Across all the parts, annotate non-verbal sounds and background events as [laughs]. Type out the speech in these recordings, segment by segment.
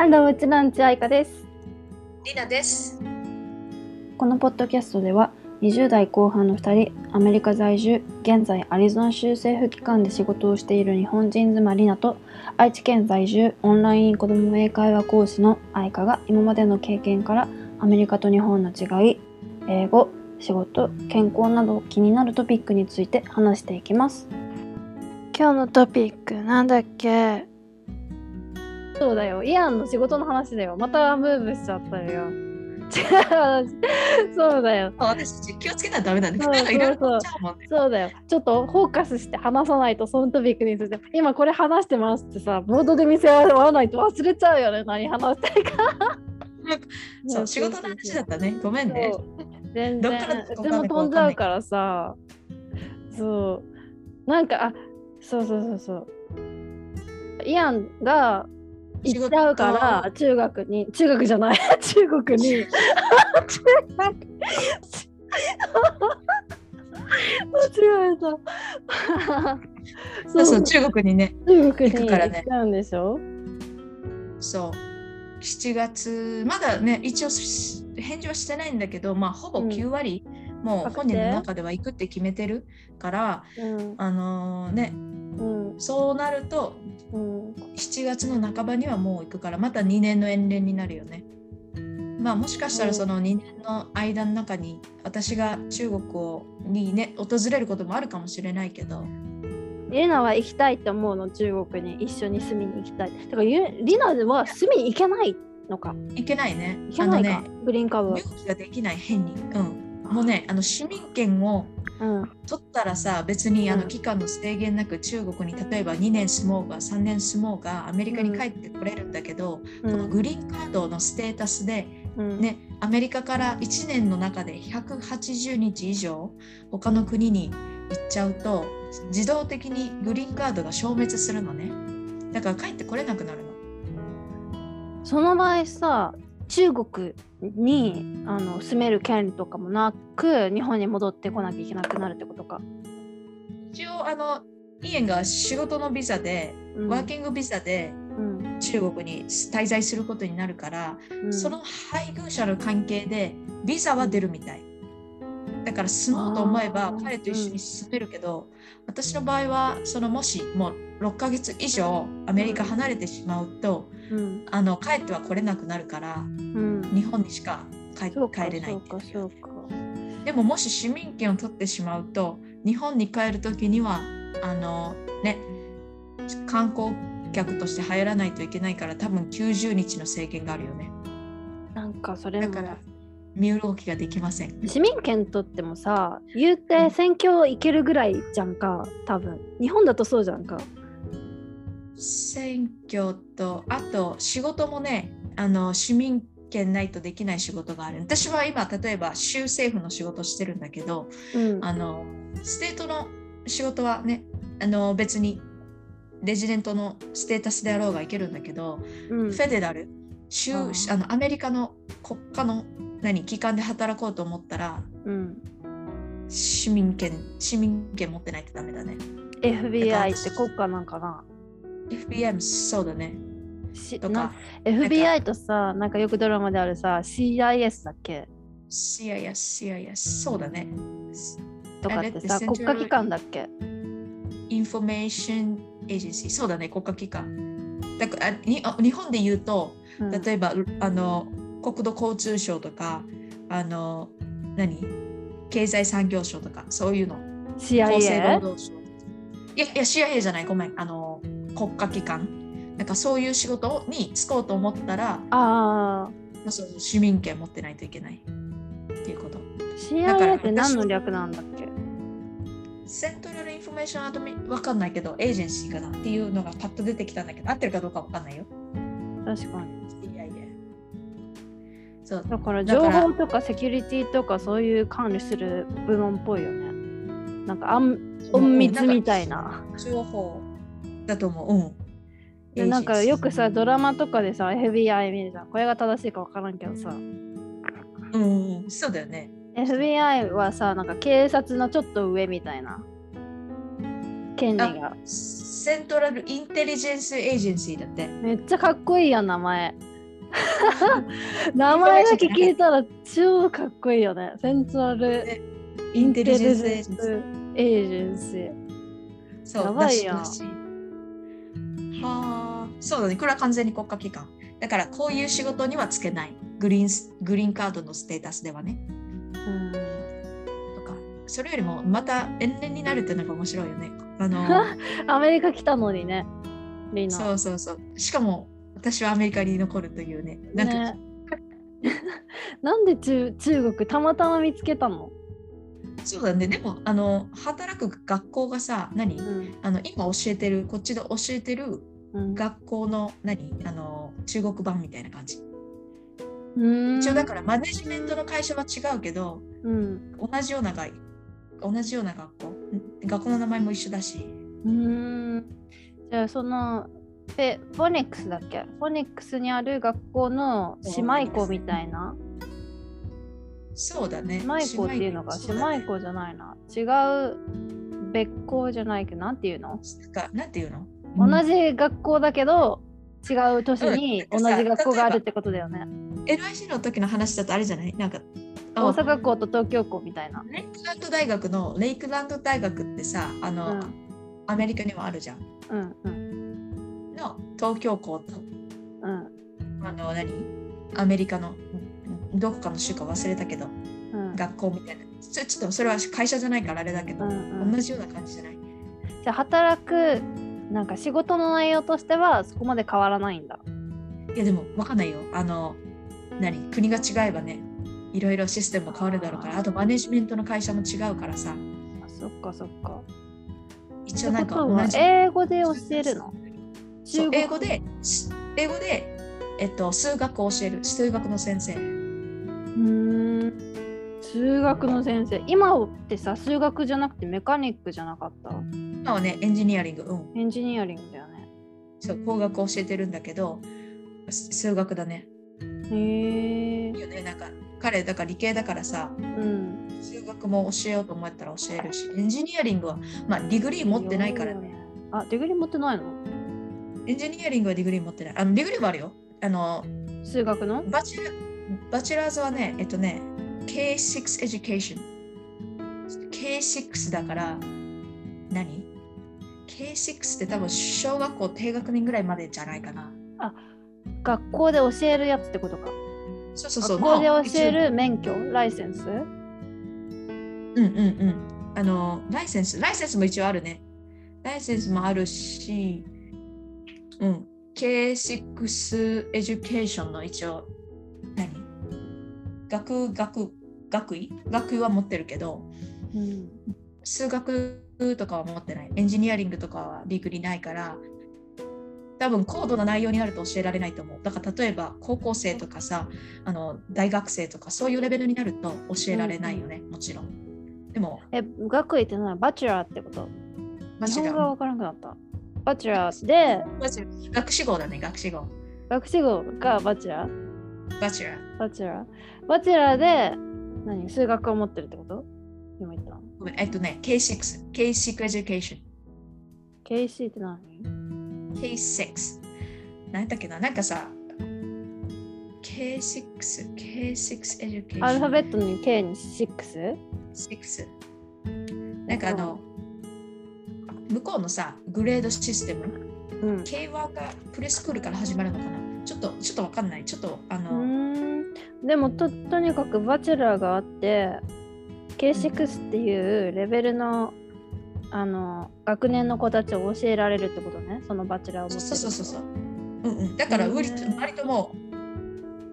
ハロー、うちなんちあいかです。リナです。このポッドキャストでは、20代後半の2人、アメリカ在住、現在アリゾナ州政府機関で仕事をしている日本人妻リナと、愛知県在住、オンライン子ども英会話講師の愛花が今までの経験から、アメリカと日本の違い、英語、仕事、健康など気になるトピックについて話していきます。今日のトピックなんだっけ？そうだよ。イアンの仕事の話だよ。またムーブしちゃったよ。違う。そうだよ。私気をつけたらダメなんかいろいろ思っちゃうもんね。そうだよ。ちょっとフォーカスして話さないと、そのトピックについて。今これ話してますってさ、ボードで見せ合わないと忘れちゃうよね。何話したいか。そう、仕事の話だったね。ごめんね。そう全然でも飛んじゃうからさそうなんかあそうそうそうそうイアンが行っちゃうから中学に中学じゃない [laughs] 中国に。中学。間違えたそう。そう、中国にね。中国に行くからね。行っちゃうんでしょそう。7月、まだね、一応し返事はしてないんだけど、まあ、ほぼうん。9割、もう本人の中では行くって決めてるから、うんあのーね、うんそうなると、うん7月の半ばにはもう行くからまた2年の遠恋になるよね。まあもしかしたらその2年の間の中に私が中国をにね訪れることもあるかもしれないけどリナは行きたいって思うの？中国に一緒に住みに行きたい。だからゆリナは住みに行けないのか？行けないね。行けないか。ねグリーンカード身。動きができない変に。うん。もうねあの市民権をうん。取ったらさ別にあうんの期間の制限なく中国に例えば2年住もうが3年住もうがアメリカに帰ってこれるんだけど、うこのん。グリーンカードのステータスでうん、ね、アメリカから1年の中で180日以上他の国に行っちゃうと自動的にグリーンカードが消滅するのねだから帰ってこれなくなるのその場合さ、中国にあの住める権利とかもなく、日本に戻ってこなきゃいけなくなるってことか。一応あのイエンが仕事のビザで、うん、ワーキングビザでうん。中国に滞在することになるから、うん。その配偶者の関係でビザは出るみたいだから住もうと思えば彼と一緒に住めるけど、私の場合はそのもしもう6ヶ月以上アメリカ離れてしまうと、うん。あの帰っては来れなくなるからうん、日本にしか帰帰れない。でももし市民権を取ってしまうと日本に帰る時にはあのね観光客として入らないといけないから多分90日の制限があるよね。なんかそれもだから身動きができません。市民権取ってもさ言うて選挙行けるぐらいじゃんか多分。日本だとそうじゃんか。選挙とあと仕事もねあの市民権ないとできない仕事がある。私は今例えば州政府の仕事してるんだけどうん。あの state の仕事はねあの別に resident のステータスであろうがいけるんだけど、うん。 federal州あのアメリカの国家の何機関で働こうと思ったらうん。市民権市民権持ってないとダメだね。FBI って国家なんかな？FBM そうだね。とか FBI とさなんかよくドラマであるさ CIS だっけ？CIS CIS そうだね。とかってさ国家機関だっけ？インフォメーションエージェンシーそうだね国家機関だからあにあ日本で言うとうん。例えば、あの国土交通省とかあの何？経済産業省とかそういうの。厚生労 CIA? 働省。いやいや CIA じゃない。ごめん。あの国家機関。なんかそういう仕事に就こうと思ったらああまあそう市民権持ってないといけないっていうこと。CIA って何の略なんだっけ？Central Information Admi わかんないけどエージェンシーかなっていうのがパッと出てきたんだけど合ってるかどうかわかんないよ。確かに。CIA そう。だからだから。情報とかセキュリティとかそういう管理する部門っぽいよね。なんかあん隠密みたいな。情報だと思う。うん。でなんかよくさドララマとかでさ FBI 見るじゃん。これが正しいか分からんけどさ。うんうん、そうだよね。FBI はさなんか警察のちょっと上みたいな権利がセントラルインテリジェンスエージェンシーだって。めっちゃかっこいいやん名前 [laughs] 名前だけ聞いたら超かっこいいよね。セントラルインテリジェンスエーエジェンシー。そうやばいはあ、そうだね。これは完全に国家機関。だからこういう仕事にはつけない。グリーンスグリーンカードのステータスではね。うんとか、それよりもまた延々になるっていうのが面白いよね。あの [laughs] アメリカ来たのにね、リナ。そうそうそう。しかも私はアメリカに残るというね。なんか、ね [laughs] なんで中中国たまたま見つけたの、そうだね。でも、あの、働く学校がさ、何？うんあの今教えてる、こっちで教えてるうん、学校の何？あの中国版みたいな感じ。うん。一応だからマネジメントの会社は違うけど、うん。同じようなが同じような学校。ん学校の名前も一緒だし。うん。じゃあそのフェフォニックスだっけ？フォニックスにある学校の姉妹校みたいな？そうだね。姉妹校っていうのが姉妹校じゃないな。違う別校じゃないけどなんていうの？なんていうの？同じ学校だけど違う都市にうん同じ学校があるってことだよね。LIC の時の話だとあれじゃない？なんか、あ大阪校と東京校みたいな。レイクランド大学のレイクランド大学ってさ、あうの、んアメリカにもあるじゃん。うんうんの東京校と、うんあの、何？アメリカの、んどこかの州か忘れたけど、うん。学校みたいな。ちょっとそれは会社じゃないからあれだけど、うんうん同じような感じじゃない？じゃあ働くなんか仕事の内容としてはそこまで変わらないんだ。いやでもわかんないよ。あの、何？国が違えばね、いろいろシステムも変わるだろうから、あとマネジメントの会社も違うからさ、あそっかそっか。一応なんか。英語で教えるの？英語で、し英語で、えっと、数学を教える、数学の先生。うーん。数学の先生。今ってさ、数学じゃなくてメカニックじゃなかった？今はね、 engineering、うん。 engineering だよね。そう、工学を教えてるんだけど、す数学だね。へえいい。よね、なんか、彼、だから理系だからさ、うん。数学も教えようと思ったら教えるし、 engineering は、まあ、 degree 持ってないからね。あ、 degree 持ってないの？ engineering は degree 持ってない。あの、 degree はあるよ。あの、数学の？ bache- bachelor's はね、えっとね、K6 Education。K6 だから、何？?K6 って多分小学校低学年ぐらいまでじゃないかな。学校で教えるやつってことか。そうそうそう。学校での教える免許、ライセンス？うんうんうん。あの、ライセンス、ライセンスも一応あるね。ライセンスもあるし、うん。K6 Education の一応、何？学、学、学位？学位は持ってるけど、うん。数学とかは持ってない。エンジニアリングとかはディグリないから、多分高度な内容になると教えられないと思う。だから例えば高校生とかさ、あの大学生とかそういうレベルになると教えられないよね、もちろん。でも、え、学位って何？バチェラーってこと？マジで日本語が分からなくなった。バチェラーで、学士号だね、学士号。学士号がバチェラー？バチェラー。バチェラー。バチェラーで、何？数学を持ってるってこと？今言ったの。ごめん、えっとね、K6、K6 Education。KC って何？K6。何だっけな？なんかさ、K6、K6 Education。アルファベットに K に 6? 6なんかあの、向こうのさ、グレードシステム、うん。K1 がプレスクールから始まるのかな？ちょっと、ちょっとわかんない。ちょっと、あうの、でもととにかくバチェラーがあって K6 っていうレベルのあの学年の子たちを教えられるってことね。その bachelor をそうそうそうそう。うんうん。だから、割と割とも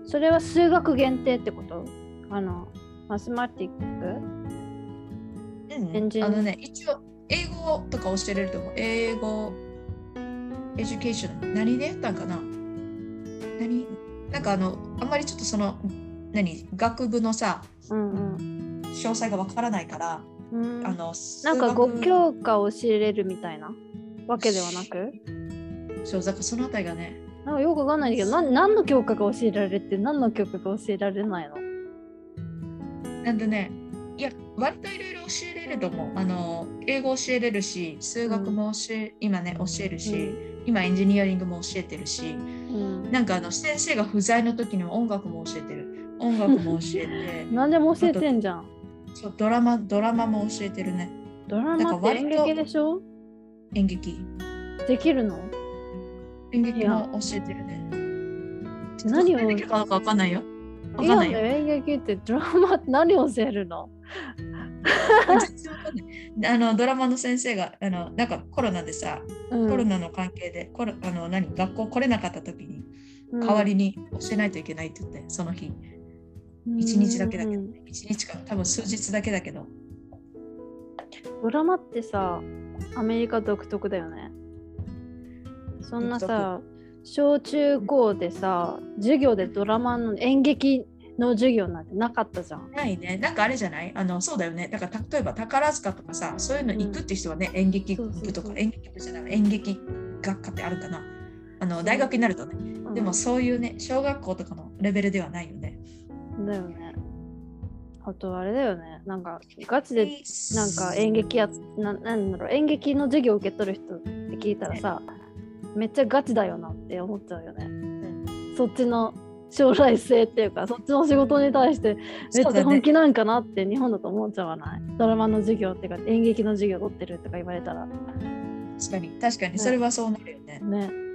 それは数学限定ってこと？あの mathematic？う、うん。エンジン？あのね、一応、英語とか教えれると思う。英語、 education。何でやったんかな？何？なんかあの、あんまりちょっとその、何？学部のさ、うんうん詳細がわからないから、うん。あの、なんか数学5教科を教えれるみたいな？わけではなく？そう、だからそのあたりがね、なんかよくわかんないけどな何の教科が教えられて何の教科が教えられないの？なんでね、いや割といろいろ教えれると思う。あの英語教えれるし数学も教え、今ね教えるし、今エンジニアリングも教えてるしうん。なんかあの先生が不在の時には音楽も教えてる。音楽も教えて。[laughs] 何でも教えてんじゃん。そうドラマドラマも教えてるね。ドラマって演劇でしょ？演劇。できるの？演劇も教えてるね。何をできるかわかんないよ。わいかんないよ。や演劇ってドラマ何を教えるの？[laughs] あのドラマの先生があのなんかコロナでさ、うん。コロナの関係でコロあの何？学校来れなかった時にうん。代わりに教えないといけないって言って、その日1日だけだけど、うんね、1日か多分数日だけだけど。ドラマってさアメリカ独特だよね。そんなさ小中高でさ授業でドラマの演劇の授業なんてなかったじゃん。ないね。なんかあれじゃない？あのそうだよね。だから例えば宝塚とかさそういうの行くって人はね、演劇部とか演劇部じゃない演劇学科ってあるかな。あの大学になるとね、でもそういうね小学校とかのレベルではないよねだよね。あとあれだよね。なんかガチでなんか演劇やななんだろう。演劇の授業受け取る人って聞いたらさめっちゃガチだよなって思っちゃうよね、そっちの将来性っていうかそっちの仕事に対してめっちゃ本気なんかなって日本だと思っちゃわない、ドラマの授業っていうか演劇の授業取ってるとか言われたら。確かに確かに。それはそうなるよね、ね